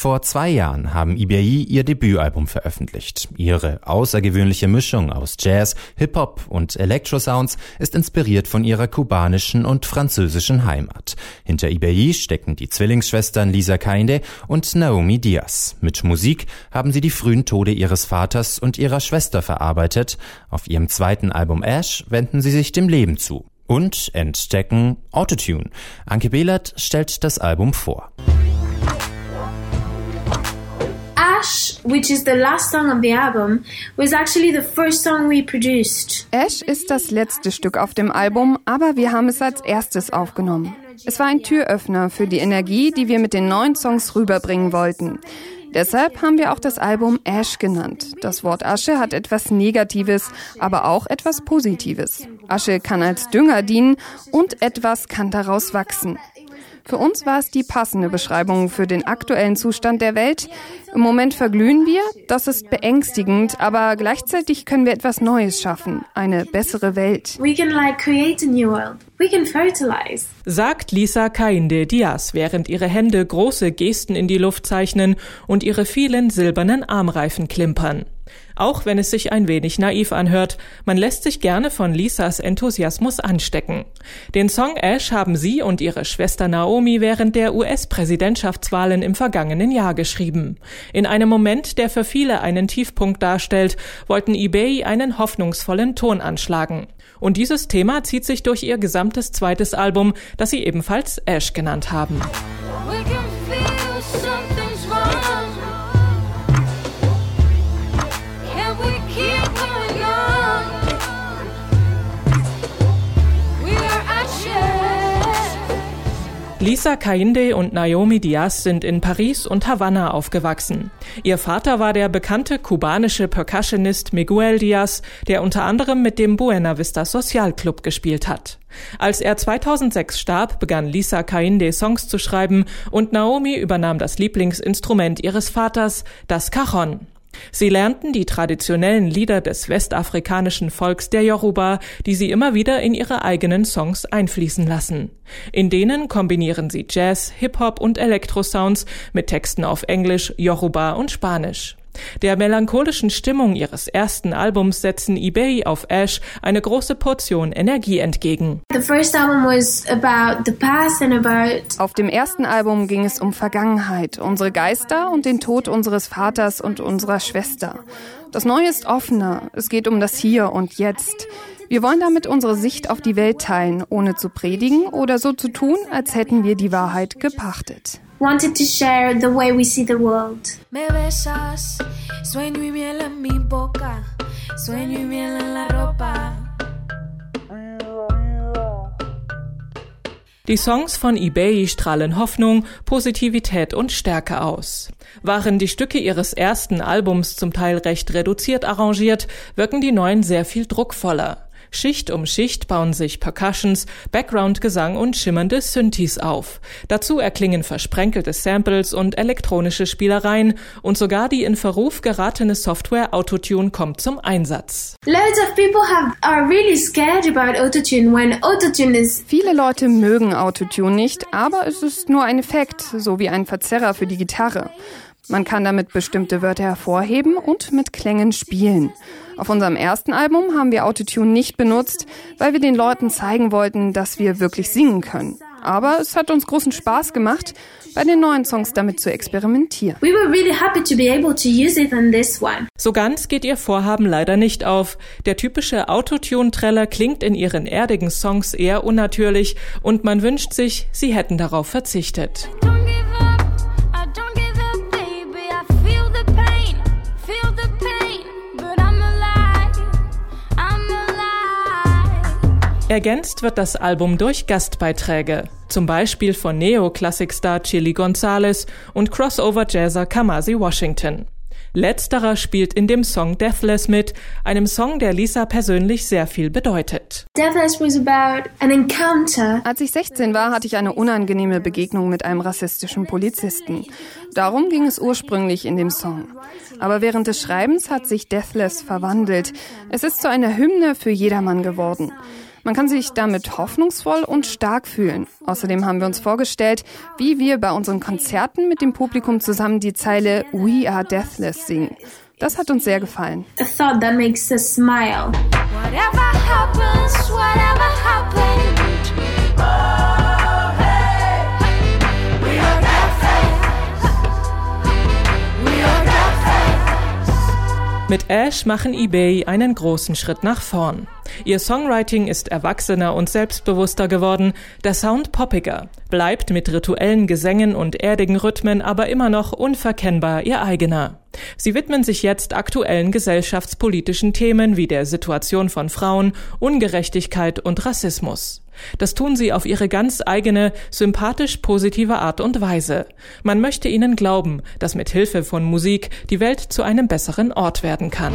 Vor zwei Jahren haben IBI ihr Debütalbum veröffentlicht. Ihre außergewöhnliche Mischung aus Jazz, Hip-Hop und Electro-Sounds ist inspiriert von ihrer kubanischen und französischen Heimat. Hinter IBI stecken die Zwillingsschwestern Lisa Kainde und Naomi Diaz. Mit Musik haben sie die frühen Tode ihres Vaters und ihrer Schwester verarbeitet. Auf ihrem zweiten Album Ash wenden sie sich dem Leben zu. Und entdecken Autotune. Anke Behlert stellt das Album vor. Ash, which is the last song of the album, was actually the first song we produced. Ash ist das letzte Stück auf dem Album, aber wir haben es als erstes aufgenommen. Es war ein Türöffner für die Energie, die wir mit den neuen Songs rüberbringen wollten. Deshalb haben wir auch das Album Ash genannt. Das Wort Asche hat etwas Negatives, aber auch etwas Positives. Asche kann als Dünger dienen und etwas kann daraus wachsen. Für uns war es die passende Beschreibung für den aktuellen Zustand der Welt. Im Moment verglühen wir, das ist beängstigend, aber gleichzeitig können wir etwas Neues schaffen, eine bessere Welt. We can like create a new world. We can fertilize. Sagt Lisa Kainde Diaz, während ihre Hände große Gesten in die Luft zeichnen und ihre vielen silbernen Armreifen klimpern. Auch wenn es sich ein wenig naiv anhört, man lässt sich gerne von Lisas Enthusiasmus anstecken. Den Song Ash haben sie und ihre Schwester Naomi während der US-Präsidentschaftswahlen im vergangenen Jahr geschrieben. In einem Moment, der für viele einen Tiefpunkt darstellt, wollten eBay einen hoffnungsvollen Ton anschlagen. Und dieses Thema zieht sich durch ihr gesamtes zweites Album, das sie ebenfalls Ash genannt haben. Lisa Kainde und Naomi Diaz sind in Paris und Havanna aufgewachsen. Ihr Vater war der bekannte kubanische Percussionist Miguel Diaz, der unter anderem mit dem Buena Vista Social Club gespielt hat. Als er 2006 starb, begann Lisa Kainde Songs zu schreiben und Naomi übernahm das Lieblingsinstrument ihres Vaters, das Cajon. Sie lernten die traditionellen Lieder des westafrikanischen Volks der Yoruba, die sie immer wieder in ihre eigenen Songs einfließen lassen. In denen kombinieren sie Jazz, Hip-Hop und Elektrosounds mit Texten auf Englisch, Yoruba und Spanisch. Der melancholischen Stimmung ihres ersten Albums setzen eBay auf Ash eine große Portion Energie entgegen. Auf dem ersten Album ging es um Vergangenheit, unsere Geister und den Tod unseres Vaters und unserer Schwester. Das Neue ist offener, es geht um das Hier und Jetzt. Wir wollen damit unsere Sicht auf die Welt teilen, ohne zu predigen oder so zu tun, als hätten wir die Wahrheit gepachtet wanted to share the way we see the world. Me besas, sueño y miel en mi boca, sueño y miel en la ropa. Die Songs von eBay strahlen Hoffnung, Positivität und Stärke aus. Waren die Stücke ihres ersten Albums zum Teil recht reduziert arrangiert, wirken die neuen sehr viel druckvoller. Schicht um Schicht bauen sich Percussions, Background-Gesang und schimmernde Synthes auf. Dazu erklingen versprenkelte Samples und elektronische Spielereien und sogar die in Verruf geratene Software Autotune kommt zum Einsatz. Viele Leute mögen Autotune nicht, aber es ist nur ein Effekt, so wie ein Verzerrer für die Gitarre. Man kann damit bestimmte Wörter hervorheben und mit Klängen spielen. Auf unserem ersten Album haben wir Autotune nicht benutzt, weil wir den Leuten zeigen wollten, dass wir wirklich singen können. Aber es hat uns großen Spaß gemacht, bei den neuen Songs damit zu experimentieren. We were really happy to be able to use it on this one. So ganz geht ihr Vorhaben leider nicht auf. Der typische Autotune-Treller klingt in ihren erdigen Songs eher unnatürlich und man wünscht sich, sie hätten darauf verzichtet. Ergänzt wird das Album durch Gastbeiträge, zum Beispiel von Neoklassikstar Chili Gonzalez und Crossover-Jazzer Kamasi Washington. Letzterer spielt in dem Song Deathless mit, einem Song, der Lisa persönlich sehr viel bedeutet. Deathless was about an encounter. Als ich 16 war, hatte ich eine unangenehme Begegnung mit einem rassistischen Polizisten. Darum ging es ursprünglich in dem Song. Aber während des Schreibens hat sich Deathless verwandelt. Es ist zu einer Hymne für jedermann geworden. Man kann sich damit hoffnungsvoll und stark fühlen. Außerdem haben wir uns vorgestellt, wie wir bei unseren Konzerten mit dem Publikum zusammen die Zeile We are deathless singen. Das hat uns sehr gefallen. A thought that makes us smile. Whatever happens, whatever happens. Mit Ash machen eBay einen großen Schritt nach vorn. Ihr Songwriting ist erwachsener und selbstbewusster geworden, der Sound poppiger, bleibt mit rituellen Gesängen und erdigen Rhythmen aber immer noch unverkennbar ihr eigener. Sie widmen sich jetzt aktuellen gesellschaftspolitischen Themen wie der Situation von Frauen, Ungerechtigkeit und Rassismus. Das tun sie auf ihre ganz eigene, sympathisch positive Art und Weise. Man möchte ihnen glauben, dass mit Hilfe von Musik die Welt zu einem besseren Ort werden kann.